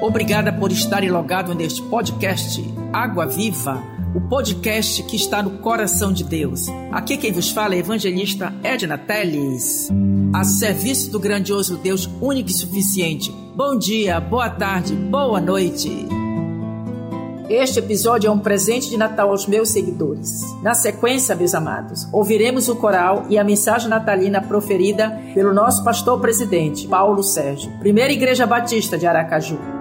Obrigada por estarem logado neste podcast Água Viva, o podcast que está no coração de Deus. Aqui quem vos fala é evangelista Edna Teles, a serviço do grandioso Deus único e suficiente. Bom dia, boa tarde, boa noite. Este episódio é um presente de Natal aos meus seguidores. Na sequência, meus amados, ouviremos o coral e a mensagem natalina proferida pelo nosso pastor presidente, Paulo Sérgio, Primeira Igreja Batista de Aracaju.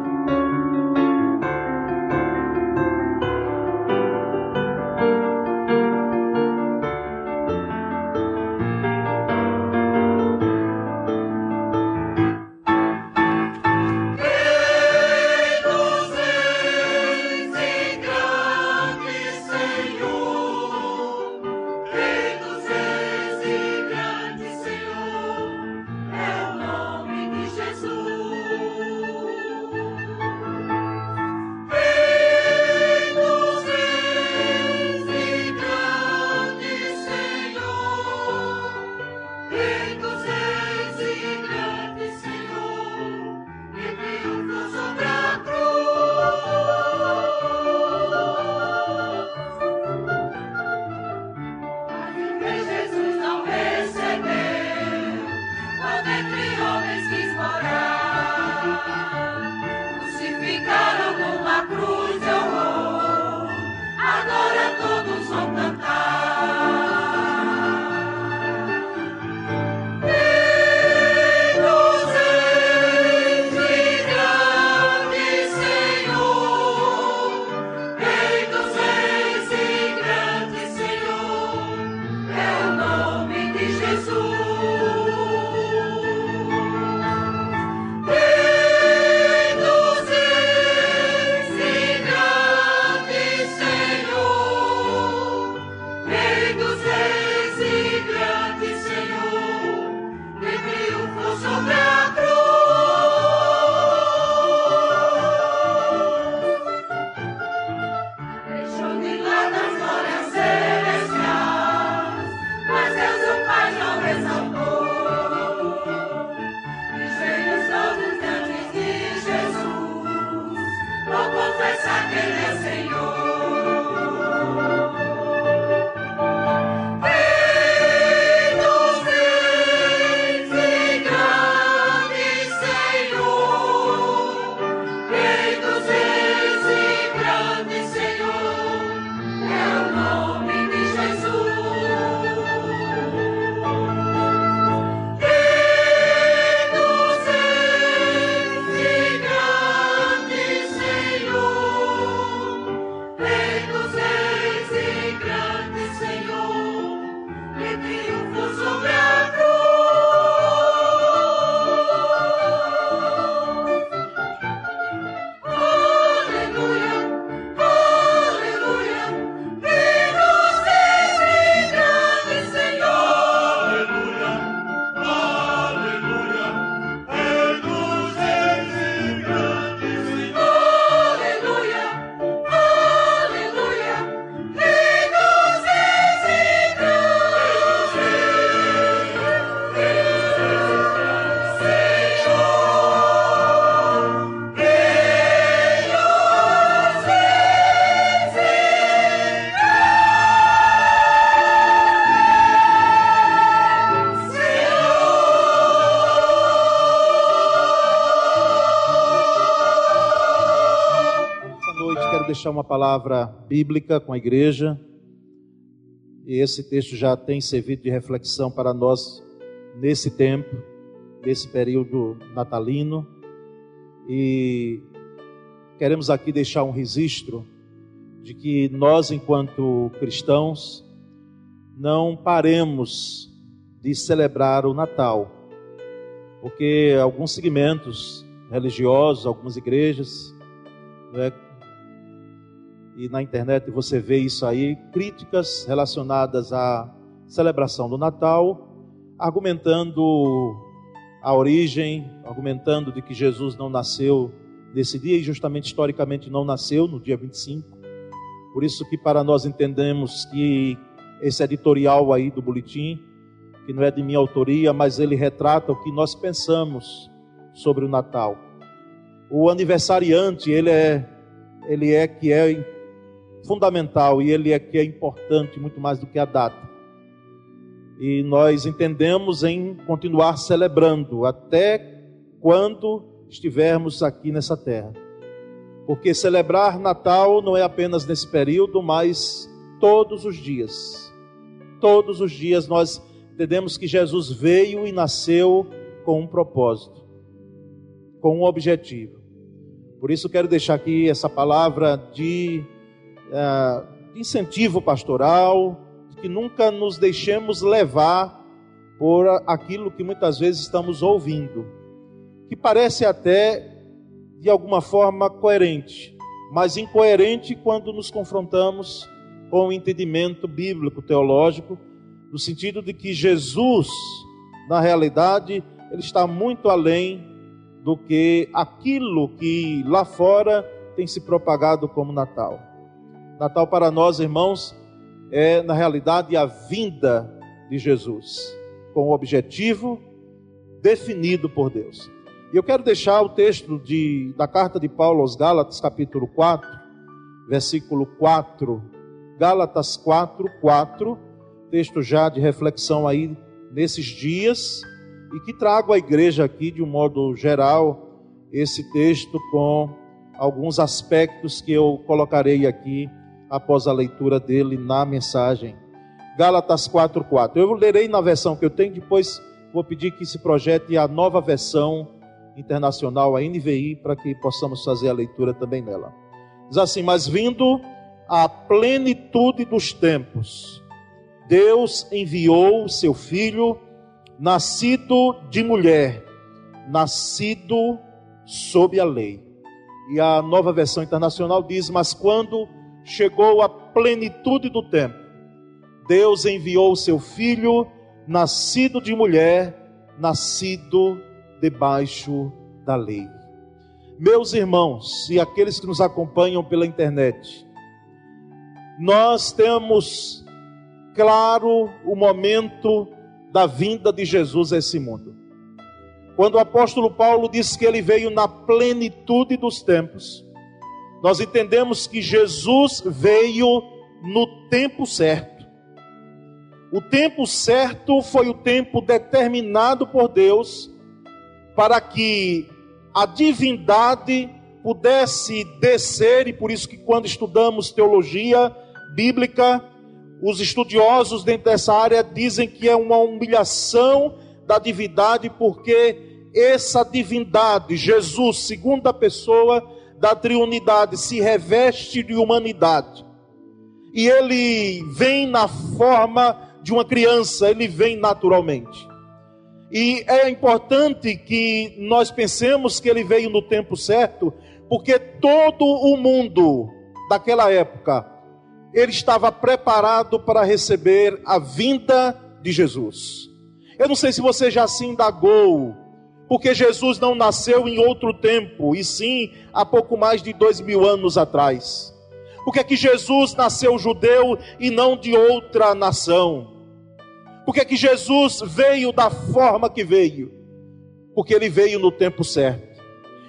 Deixar uma palavra bíblica com a igreja. E esse texto já tem servido de reflexão para nós nesse tempo, nesse período natalino. E queremos aqui deixar um registro de que nós, enquanto cristãos, não paremos de celebrar o Natal, porque alguns segmentos religiosos, algumas igrejas, é, e na internet você vê isso aí, críticas relacionadas à celebração do Natal, argumentando a origem, argumentando de que Jesus não nasceu nesse dia e justamente historicamente não nasceu no dia 25. Por isso que para nós entendemos que esse editorial aí do boletim, que não é de minha autoria, mas ele retrata o que nós pensamos sobre o Natal. o aniversariante, ele é, ele é que é fundamental e ele é que é importante muito mais do que a data. E nós entendemos em continuar celebrando até quando estivermos aqui nessa terra. Porque celebrar Natal não é apenas nesse período, mas todos os dias. Todos os dias nós entendemos que Jesus veio e nasceu com um propósito, com um objetivo. Por isso quero deixar aqui essa palavra de, de incentivo pastoral, de que nunca nos deixemos levar por aquilo que muitas vezes estamos ouvindo, que parece até de alguma forma coerente, mas incoerente quando nos confrontamos com o entendimento bíblico teológico, no sentido de que Jesus, na realidade, ele está muito além do que aquilo que lá fora tem se propagado como Natal. Natal para nós, irmãos, é na realidade a vinda de Jesus, com o objetivo definido por Deus. E eu quero deixar o texto de, da carta de Paulo aos Gálatas, capítulo 4, versículo 4. Gálatas 4, 4. Texto já de reflexão aí nesses dias. E que trago à igreja aqui, de um modo geral, esse texto com alguns aspectos que eu colocarei aqui após a leitura dele na mensagem. Gálatas 4:4. Eu lerei na versão que eu tenho, depois vou pedir que se projete a nova versão internacional, a NVI, para que possamos fazer a leitura também nela. Diz assim: Mas vindo a plenitude dos tempos, Deus enviou seu filho, nascido de mulher, nascido sob a lei. E a nova versão internacional diz: Mas quando chegou a plenitude do tempo, Deus enviou seu filho, nascido de mulher, nascido debaixo da lei. Meus irmãos e aqueles que nos acompanham pela internet, nós temos claro o momento da vinda de Jesus a esse mundo. Quando o apóstolo Paulo diz que ele veio na plenitude dos tempos, nós entendemos que Jesus veio no tempo certo. O tempo certo foi o tempo determinado por Deus para que a divindade pudesse descer, e por isso que quando estudamos teologia bíblica, os estudiosos dentro dessa área dizem que é uma humilhação da divindade, porque essa divindade, Jesus, segunda pessoa da triunidade, se reveste de humanidade. E ele vem na forma de uma criança, ele vem naturalmente. E é importante que nós pensemos que ele veio no tempo certo, porque todo o mundo daquela época ele estava preparado para receber a vinda de Jesus. Eu não sei se você já se indagou, porque Jesus não nasceu em outro tempo, e sim há pouco mais de dois mil anos atrás. Porque é que Jesus nasceu judeu e não de outra nação? Porque que Jesus veio da forma que veio? Porque ele veio no tempo certo.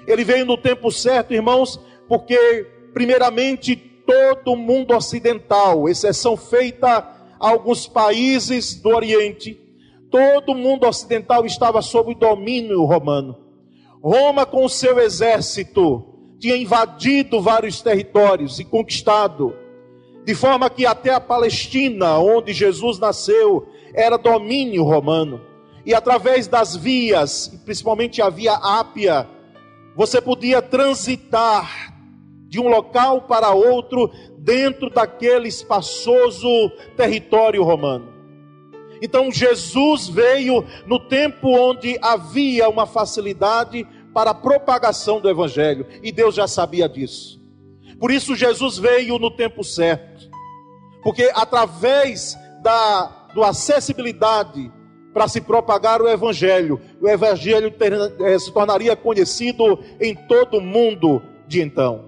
Ele veio no tempo certo, irmãos, porque primeiramente todo o mundo ocidental, exceção feita a alguns países do Oriente, todo o mundo ocidental estava sob domínio romano. Roma com o seu exército tinha invadido vários territórios e conquistado, de forma que até a Palestina, onde Jesus nasceu, era domínio romano. E através das vias, principalmente a via Ápia, você podia transitar de um local para outro dentro daquele espaçoso território romano. Então Jesus veio no tempo onde havia uma facilidade para a propagação do evangelho, e Deus já sabia disso. Por isso Jesus veio no tempo certo. Porque através da do acessibilidade para se propagar o Evangelho. O Evangelho ter, é, se tornaria conhecido em todo o mundo de então.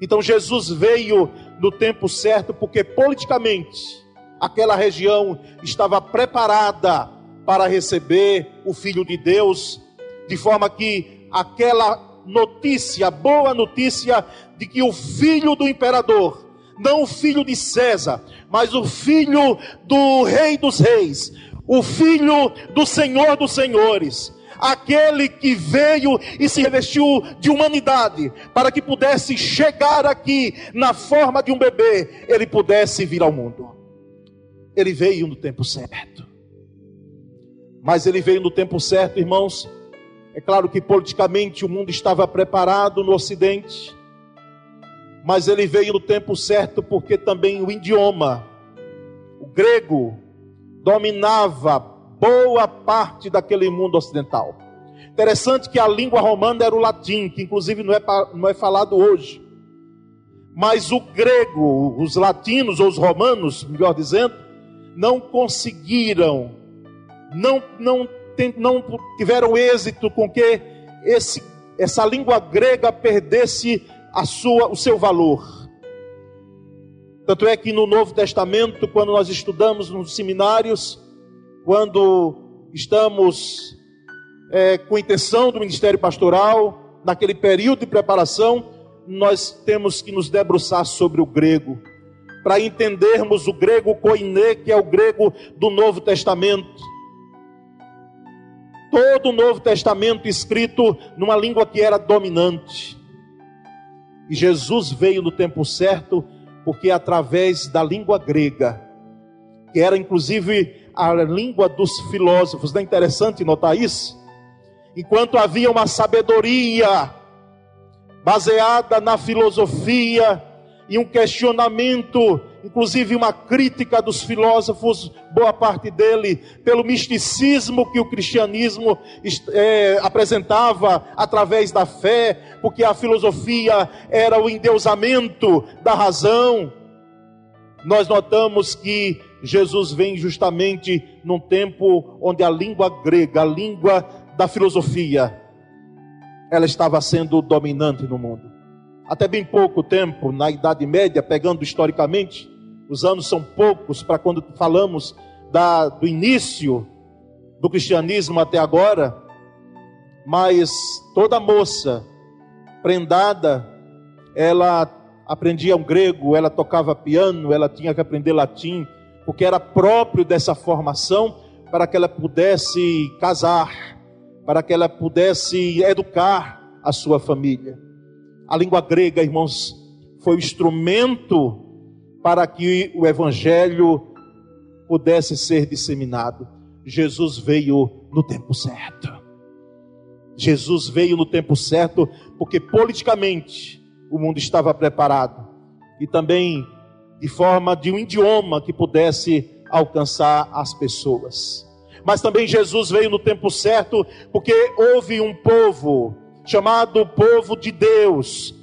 Então Jesus veio no tempo certo, porque politicamente aquela região estava preparada para receber o Filho de Deus, de forma que aquela notícia, boa notícia de que o filho do imperador, não o filho de César, mas o filho do rei dos reis, o filho do Senhor dos senhores, aquele que veio e se revestiu de humanidade, para que pudesse chegar aqui na forma de um bebê, ele pudesse vir ao mundo. Ele veio no tempo certo. Mas ele veio no tempo certo, irmãos. É claro que politicamente o mundo estava preparado no Ocidente, mas ele veio no tempo certo porque também o idioma, o grego, dominava boa parte daquele mundo ocidental. Interessante que a língua romana era o latim, que inclusive não é, não é falado hoje. Mas o grego, os latinos ou os romanos, melhor dizendo, não conseguiram, não, não, não tiveram êxito com que esse, essa língua grega perdesse a sua, o seu valor. Tanto é que no Novo Testamento, quando nós estudamos nos seminários, quando estamos é, com intenção do ministério pastoral, naquele período de preparação, nós temos que nos debruçar sobre o grego, para entendermos o grego koiné, que é o grego do Novo Testamento. Todo o Novo Testamento escrito numa língua que era dominante. E Jesus veio no tempo certo porque através da língua grega, que era inclusive a língua dos filósofos, não é interessante notar isso? Enquanto havia uma sabedoria baseada na filosofia e um questionamento, inclusive uma crítica dos filósofos, boa parte dele, pelo misticismo que o cristianismo é, apresentava através da fé, porque a filosofia era o endeusamento da razão. Nós notamos que Jesus vem justamente num tempo onde a língua grega, a língua da filosofia, ela estava sendo dominante no mundo até bem pouco tempo, na Idade Média, pegando historicamente, os anos são poucos para quando falamos da, do início do cristianismo até agora, mas toda moça prendada, ela aprendia um grego, ela tocava piano, ela tinha que aprender latim, porque era próprio dessa formação para que ela pudesse casar, para que ela pudesse educar a sua família. A língua grega, irmãos, foi o instrumento para que o evangelho pudesse ser disseminado. Jesus veio no tempo certo. Jesus veio no tempo certo, porque politicamente o mundo estava preparado e também de forma de um idioma que pudesse alcançar as pessoas. Mas também Jesus veio no tempo certo, porque houve um povo chamado povo de Deus.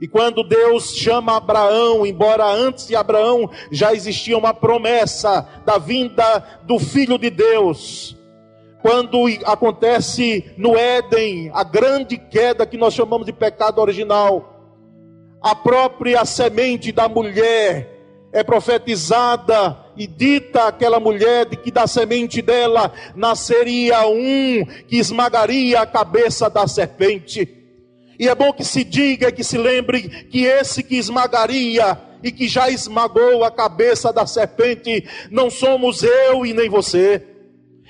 E quando Deus chama Abraão, embora antes de Abraão já existia uma promessa da vinda do Filho de Deus, quando acontece no Éden a grande queda que nós chamamos de pecado original, a própria semente da mulher é profetizada e dita aquela mulher de que da semente dela nasceria um que esmagaria a cabeça da serpente. E é bom que se diga, que se lembre que esse que esmagaria e que já esmagou a cabeça da serpente não somos eu e nem você.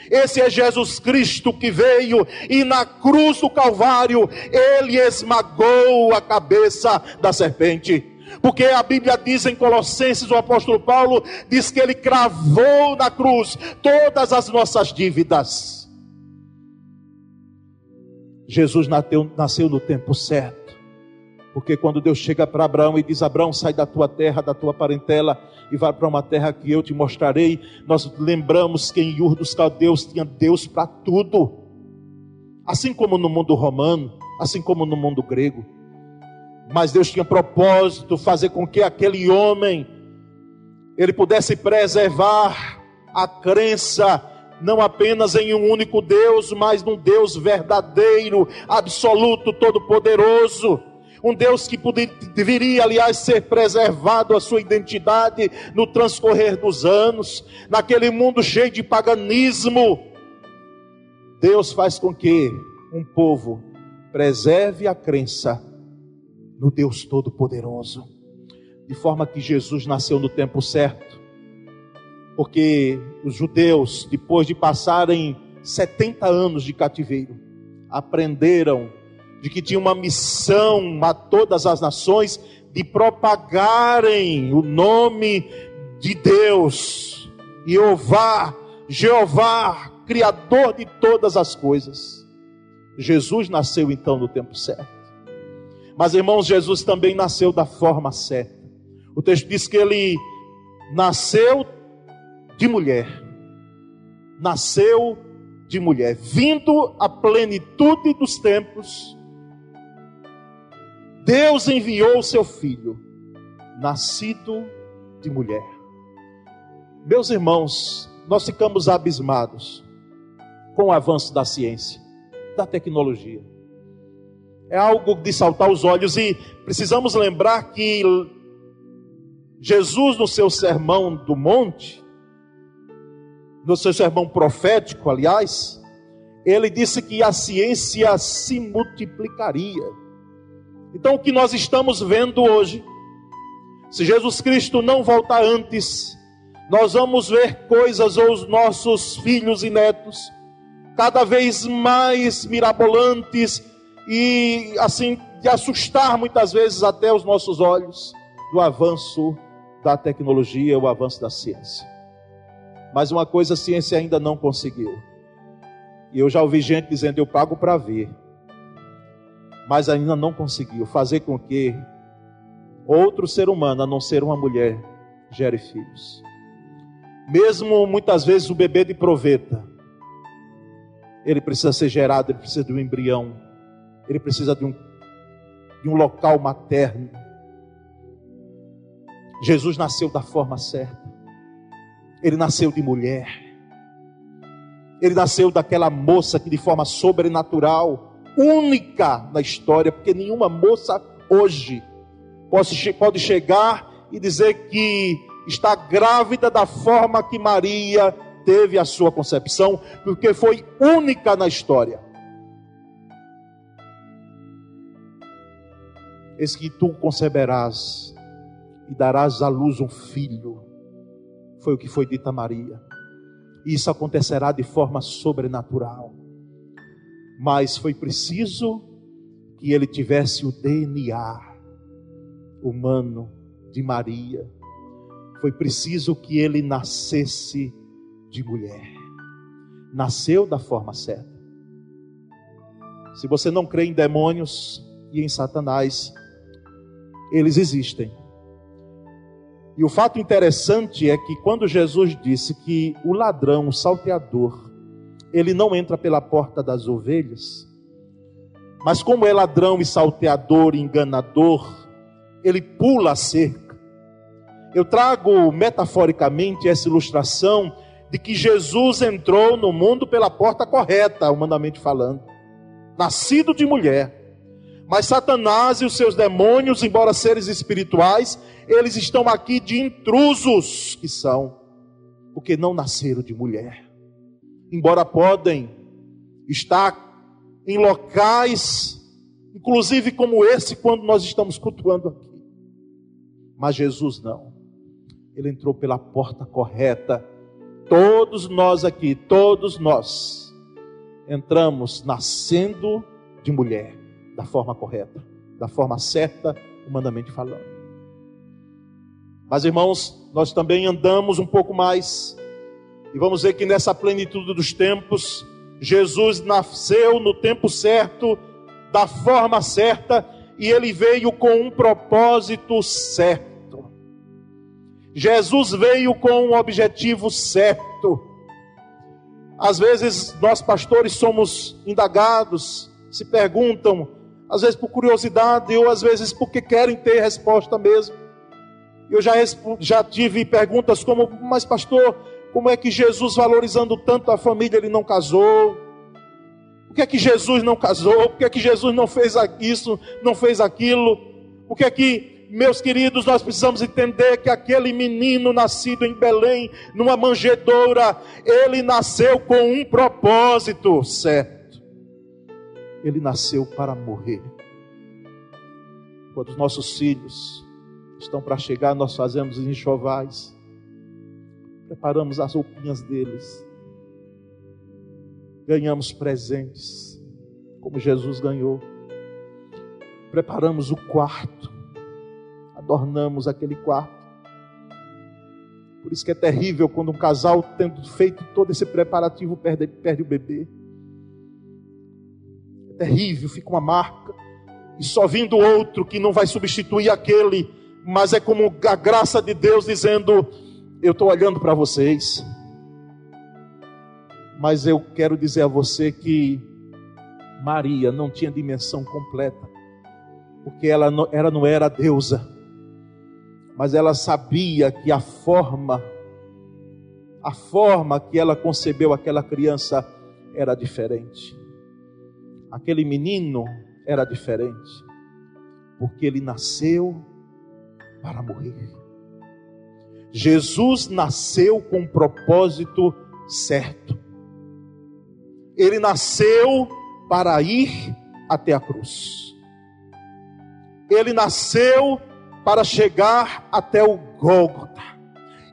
Esse é Jesus Cristo que veio e na cruz do Calvário ele esmagou a cabeça da serpente. Porque a Bíblia diz em Colossenses, o apóstolo Paulo diz que ele cravou na cruz todas as nossas dívidas. Jesus nasceu, nasceu no tempo certo. Porque quando Deus chega para Abraão e diz: Abraão, sai da tua terra, da tua parentela e vai para uma terra que eu te mostrarei. Nós lembramos que em Ur dos Caldeus tinha Deus para tudo. Assim como no mundo romano, assim como no mundo grego. Mas Deus tinha propósito fazer com que aquele homem ele pudesse preservar a crença não apenas em um único Deus, mas num Deus verdadeiro, absoluto, todo-poderoso. Um Deus que poderia, deveria, aliás, ser preservado a sua identidade no transcorrer dos anos, naquele mundo cheio de paganismo. Deus faz com que um povo preserve a crença no Deus Todo-Poderoso, de forma que Jesus nasceu no tempo certo, porque os judeus, depois de passarem 70 anos de cativeiro, aprenderam de que tinha uma missão a todas as nações de propagarem o nome de Deus, Jeová, Jeová, Criador de todas as coisas. Jesus nasceu então no tempo certo. Mas irmãos, Jesus também nasceu da forma certa. O texto diz que ele nasceu de mulher. Nasceu de mulher, vindo à plenitude dos tempos. Deus enviou o seu filho, nascido de mulher. Meus irmãos, nós ficamos abismados com o avanço da ciência, da tecnologia. É algo de saltar os olhos e precisamos lembrar que Jesus, no seu sermão do monte, no seu sermão profético, aliás, ele disse que a ciência se multiplicaria. Então, o que nós estamos vendo hoje, se Jesus Cristo não voltar antes, nós vamos ver coisas, ou os nossos filhos e netos, cada vez mais mirabolantes e assim de assustar muitas vezes até os nossos olhos do avanço da tecnologia, o avanço da ciência. Mas uma coisa a ciência ainda não conseguiu. E eu já ouvi gente dizendo: eu pago para ver. Mas ainda não conseguiu fazer com que outro ser humano, a não ser uma mulher, gere filhos. Mesmo muitas vezes o bebê de proveta, ele precisa ser gerado, ele precisa de um embrião, ele precisa de um, de um local materno. Jesus nasceu da forma certa, ele nasceu de mulher, ele nasceu daquela moça que de forma sobrenatural, única na história, porque nenhuma moça hoje pode, chegar e dizer que está grávida da forma que Maria teve a sua concepção, porque foi única na história. Eis que tu conceberás e darás à luz um filho. Foi o que foi dito a Maria. Isso acontecerá de forma sobrenatural. Mas foi preciso que ele tivesse o DNA humano de Maria. Foi preciso que ele nascesse de mulher. Nasceu da forma certa. Se você não crê em demônios e em Satanás, eles existem. E o fato interessante é que quando Jesus disse que o ladrão, o salteador, ele não entra pela porta das ovelhas, mas como é ladrão e salteador e enganador, ele pula a cerca. Eu trago metaforicamente essa ilustração de que Jesus entrou no mundo pela porta correta, humanamente falando, nascido de mulher. Mas Satanás e os seus demônios, embora seres espirituais, eles estão aqui de intrusos que são, porque não nasceram de mulher. Embora podem estar em locais, inclusive como esse, quando nós estamos cultuando aqui. Mas Jesus não. Ele entrou pela porta correta Todos nós aqui, todos nós, entramos nascendo de mulher, da forma correta, da forma certa, humanamente falando. Mas irmãos, nós também andamos um pouco mais, e vamos ver que nessa plenitude dos tempos, Jesus nasceu no tempo certo, da forma certa, e ele veio com um propósito certo. Jesus veio com um objetivo certo. Às vezes nós pastores somos indagados, se perguntam, às vezes por curiosidade ou às vezes porque querem ter resposta mesmo. Eu já, já tive perguntas como, mas pastor, como é que Jesus, valorizando tanto a família, ele não casou? Por que é que Jesus não casou? Por que é que Jesus não fez isso, não fez aquilo? Por que é que meus queridos, nós precisamos entender que aquele menino nascido em Belém, numa manjedoura, ele nasceu com um propósito certo. Ele nasceu para morrer. Quando os nossos filhos estão para chegar, nós fazemos enxovais, preparamos as roupinhas deles, ganhamos presentes, como Jesus ganhou, preparamos o quarto, adornamos aquele quarto. Por isso que é terrível quando um casal, tendo feito todo esse preparativo, perde, perde o bebê terrível, fica uma marca. E só vindo outro que não vai substituir aquele, mas é como a graça de Deus dizendo: Eu estou olhando para vocês, mas eu quero dizer a você que Maria não tinha dimensão completa, porque ela não, ela não era deusa, mas ela sabia que a forma, a forma que ela concebeu aquela criança era diferente aquele menino era diferente, porque ele nasceu para morrer. Jesus nasceu com um propósito certo. Ele nasceu para ir até a cruz. Ele nasceu para chegar até o Gólgota.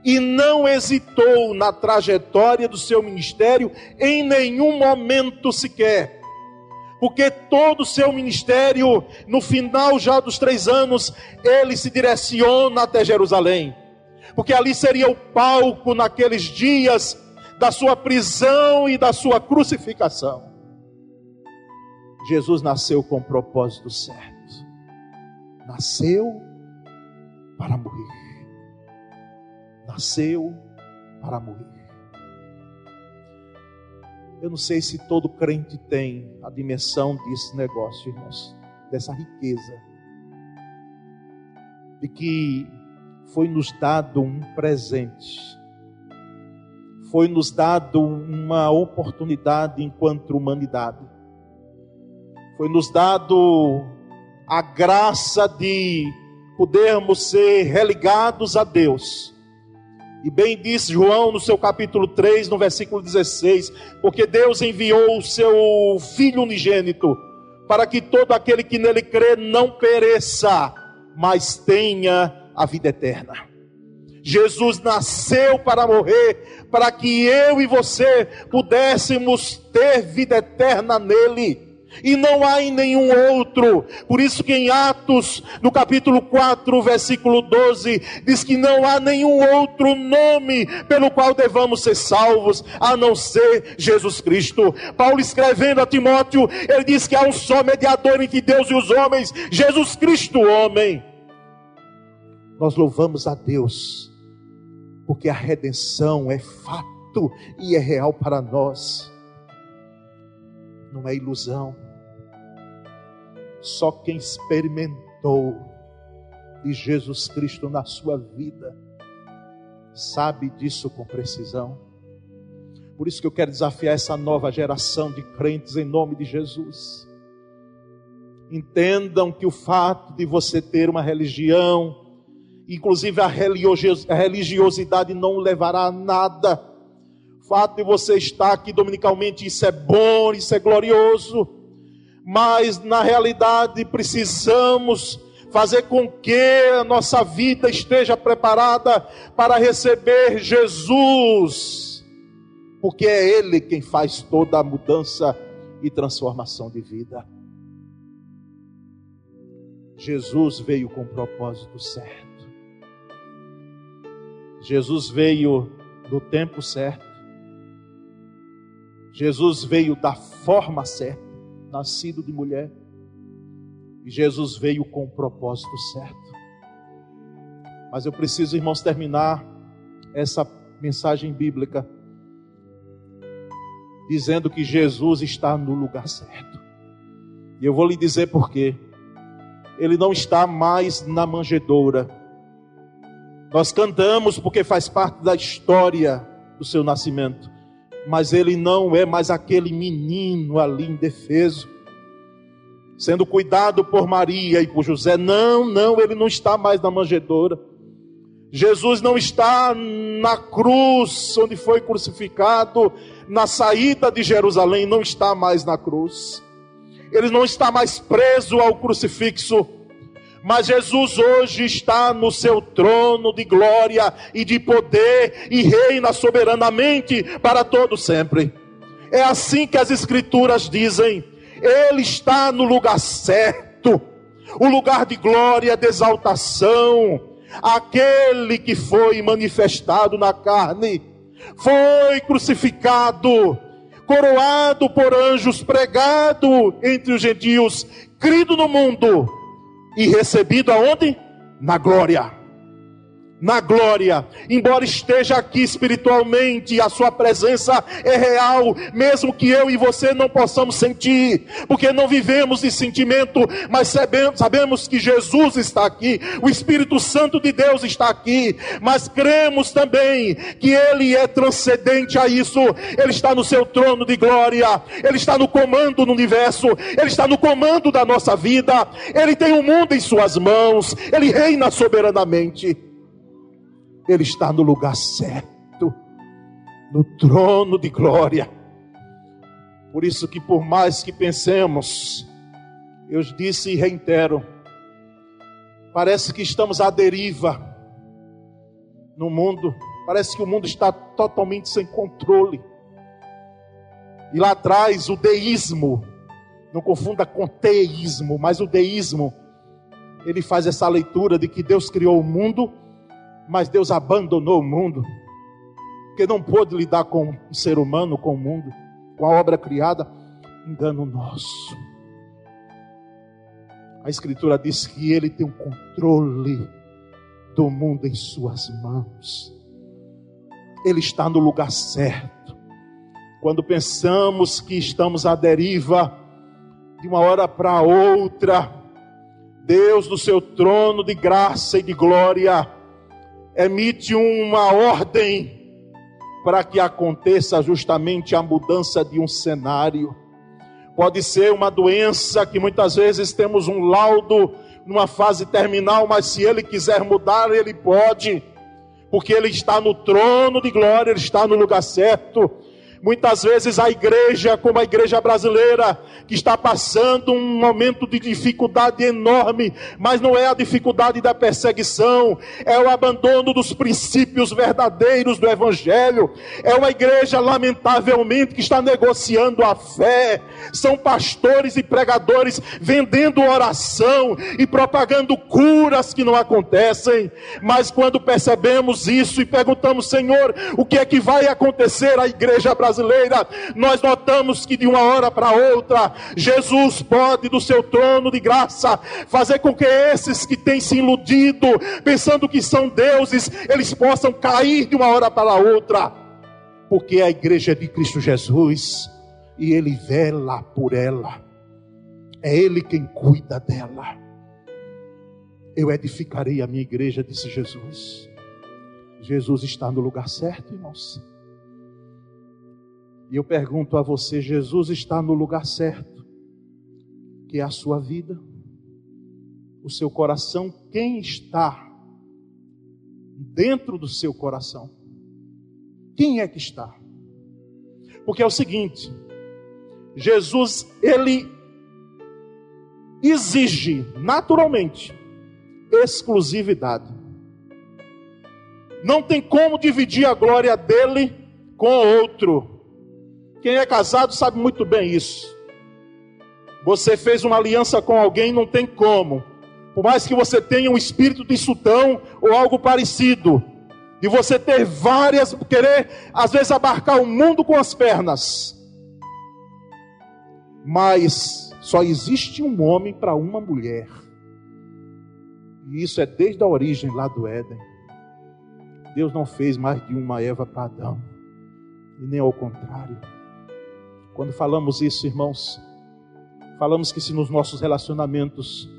E não hesitou na trajetória do seu ministério em nenhum momento sequer porque todo o seu ministério, no final já dos três anos, ele se direciona até Jerusalém, porque ali seria o palco naqueles dias da sua prisão e da sua crucificação. Jesus nasceu com o propósito certo, nasceu para morrer, nasceu para morrer. Eu não sei se todo crente tem a dimensão desse negócio, irmãos, dessa riqueza, de que foi nos dado um presente, foi nos dado uma oportunidade enquanto humanidade, foi nos dado a graça de podermos ser religados a Deus e bem disse João no seu capítulo 3, no versículo 16: Porque Deus enviou o seu Filho unigênito, para que todo aquele que nele crê não pereça, mas tenha a vida eterna. Jesus nasceu para morrer, para que eu e você pudéssemos ter vida eterna nele e não há em nenhum outro. Por isso que em Atos, no capítulo 4, versículo 12, diz que não há nenhum outro nome pelo qual devamos ser salvos, a não ser Jesus Cristo. Paulo escrevendo a Timóteo, ele diz que há um só mediador entre Deus e os homens, Jesus Cristo, homem. Nós louvamos a Deus, porque a redenção é fato e é real para nós. Não é ilusão só quem experimentou de Jesus Cristo na sua vida sabe disso com precisão. Por isso que eu quero desafiar essa nova geração de crentes em nome de Jesus. Entendam que o fato de você ter uma religião, inclusive a religiosidade não levará a nada. O fato de você estar aqui dominicalmente, isso é bom, isso é glorioso mas na realidade precisamos fazer com que a nossa vida esteja preparada para receber Jesus, porque é Ele quem faz toda a mudança e transformação de vida. Jesus veio com o propósito certo. Jesus veio no tempo certo. Jesus veio da forma certa nascido de mulher. E Jesus veio com o propósito certo. Mas eu preciso, irmãos, terminar essa mensagem bíblica dizendo que Jesus está no lugar certo. E eu vou lhe dizer por quê. Ele não está mais na manjedoura. Nós cantamos porque faz parte da história do seu nascimento mas ele não é mais aquele menino ali indefeso, sendo cuidado por Maria e por José. Não, não, ele não está mais na manjedoura. Jesus não está na cruz onde foi crucificado, na saída de Jerusalém, não está mais na cruz. ele não está mais preso ao crucifixo, mas Jesus hoje está no seu trono de glória e de poder e reina soberanamente para todo sempre. É assim que as escrituras dizem. Ele está no lugar certo, o lugar de glória, de exaltação, aquele que foi manifestado na carne, foi crucificado, coroado por anjos, pregado entre os gentios, crido no mundo e recebido aonde? Na glória na glória, embora esteja aqui espiritualmente, a sua presença é real, mesmo que eu e você não possamos sentir, porque não vivemos de sentimento, mas sabemos, que Jesus está aqui, o Espírito Santo de Deus está aqui, mas cremos também que Ele é transcendente a isso, Ele está no seu trono de glória, Ele está no comando do universo, Ele está no comando da nossa vida, Ele tem o mundo em Suas mãos, Ele reina soberanamente. Ele está no lugar certo, no trono de glória. Por isso que por mais que pensemos, eu disse e reitero, parece que estamos à deriva no mundo, parece que o mundo está totalmente sem controle. E lá atrás o deísmo, não confunda com teísmo, mas o deísmo, ele faz essa leitura de que Deus criou o mundo mas Deus abandonou o mundo, porque não pôde lidar com o ser humano, com o mundo, com a obra criada. Engano nosso. A Escritura diz que Ele tem o controle do mundo em Suas mãos. Ele está no lugar certo. Quando pensamos que estamos à deriva, de uma hora para outra, Deus do seu trono de graça e de glória, emite uma ordem para que aconteça justamente a mudança de um cenário. Pode ser uma doença que muitas vezes temos um laudo numa fase terminal, mas se ele quiser mudar, ele pode, porque ele está no trono de glória, ele está no lugar certo. Muitas vezes a igreja, como a igreja brasileira, que está passando um momento de dificuldade enorme, mas não é a dificuldade da perseguição, é o abandono dos princípios verdadeiros do Evangelho. É uma igreja, lamentavelmente, que está negociando a fé. São pastores e pregadores vendendo oração e propagando curas que não acontecem. Mas quando percebemos isso e perguntamos, Senhor, o que é que vai acontecer à igreja brasileira? Brasileira, nós notamos que de uma hora para outra, Jesus pode, do seu trono de graça, fazer com que esses que têm se iludido, pensando que são deuses, eles possam cair de uma hora para outra, porque a igreja é de Cristo Jesus e Ele vela por ela, é Ele quem cuida dela. Eu edificarei a minha igreja, disse Jesus. Jesus está no lugar certo, irmãos. E eu pergunto a você: Jesus está no lugar certo, que é a sua vida, o seu coração, quem está dentro do seu coração? Quem é que está? Porque é o seguinte, Jesus, ele exige naturalmente exclusividade. Não tem como dividir a glória dele com outro. Quem é casado sabe muito bem isso. Você fez uma aliança com alguém, não tem como. Por mais que você tenha um espírito de sultão ou algo parecido, e você ter várias, querer às vezes abarcar o mundo com as pernas. Mas só existe um homem para uma mulher. E isso é desde a origem lá do Éden. Deus não fez mais de uma Eva para Adão, e nem ao contrário. Quando falamos isso, irmãos, falamos que se nos nossos relacionamentos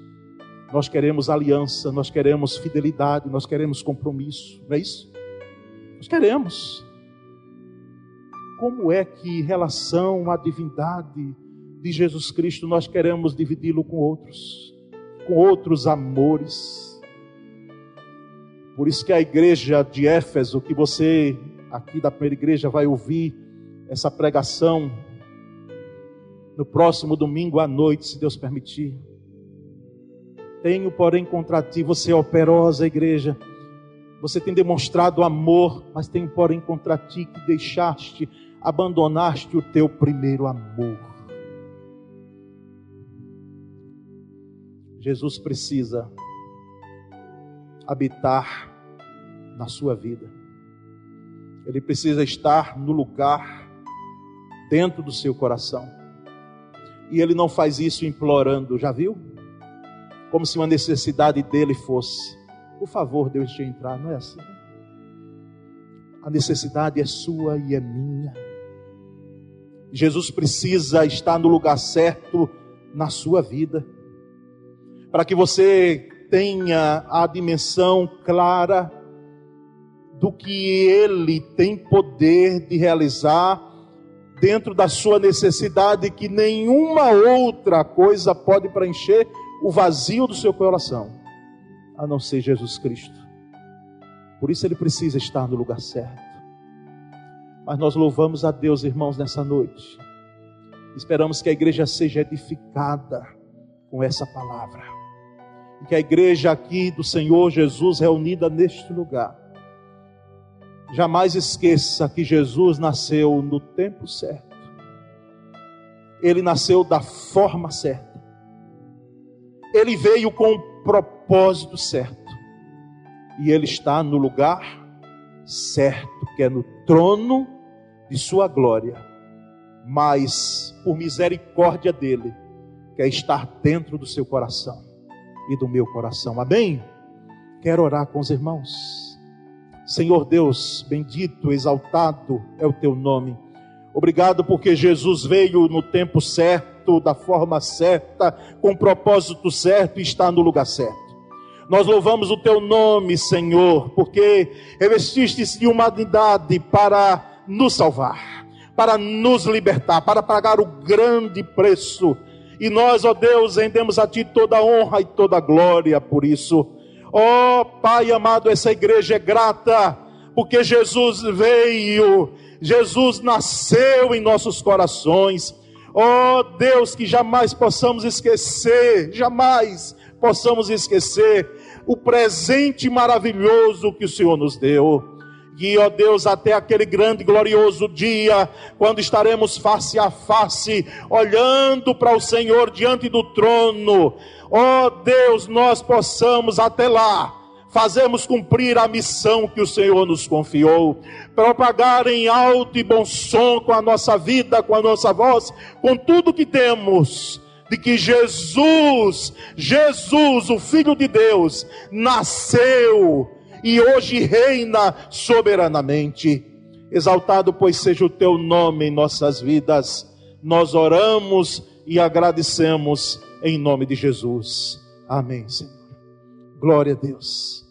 nós queremos aliança, nós queremos fidelidade, nós queremos compromisso, não é isso? Nós queremos. Como é que em relação à divindade de Jesus Cristo nós queremos dividi-lo com outros, com outros amores? Por isso que a igreja de Éfeso, que você aqui da primeira igreja vai ouvir essa pregação no próximo domingo à noite, se Deus permitir. Tenho, porém, contra ti, você é operosa, igreja. Você tem demonstrado amor, mas tenho, porém, contra ti que deixaste, abandonaste o teu primeiro amor. Jesus precisa habitar na sua vida. Ele precisa estar no lugar dentro do seu coração. E ele não faz isso implorando, já viu? Como se uma necessidade dele fosse. Por favor, deixe entrar, não é assim. A necessidade é sua e é minha. Jesus precisa estar no lugar certo na sua vida, para que você tenha a dimensão clara do que ele tem poder de realizar dentro da sua necessidade, que nenhuma outra coisa pode preencher o vazio do seu coração, a não ser Jesus Cristo. Por isso ele precisa estar no lugar certo. Mas nós louvamos a Deus, irmãos, nessa noite. Esperamos que a igreja seja edificada com essa palavra. E que a igreja aqui do Senhor Jesus reunida neste lugar Jamais esqueça que Jesus nasceu no tempo certo. Ele nasceu da forma certa. Ele veio com o propósito certo. E ele está no lugar certo, que é no trono de sua glória. Mas, por misericórdia dele, quer estar dentro do seu coração e do meu coração. Amém? Quero orar com os irmãos. Senhor Deus, bendito, exaltado é o teu nome. Obrigado porque Jesus veio no tempo certo, da forma certa, com o propósito certo e está no lugar certo. Nós louvamos o teu nome, Senhor, porque revestiste-se de humanidade para nos salvar, para nos libertar, para pagar o grande preço. E nós, ó Deus, rendemos a ti toda a honra e toda a glória por isso. Oh, Pai amado, essa igreja é grata, porque Jesus veio, Jesus nasceu em nossos corações. Oh, Deus, que jamais possamos esquecer, jamais possamos esquecer o presente maravilhoso que o Senhor nos deu. E, ó Deus, até aquele grande e glorioso dia, quando estaremos face a face, olhando para o Senhor diante do trono, ó Deus, nós possamos até lá fazermos cumprir a missão que o Senhor nos confiou, propagar em alto e bom som com a nossa vida, com a nossa voz, com tudo que temos, de que Jesus, Jesus, o Filho de Deus, nasceu e hoje reina soberanamente. Exaltado, pois, seja o teu nome em nossas vidas. Nós oramos e agradecemos em nome de Jesus. Amém, Senhor. Glória a Deus.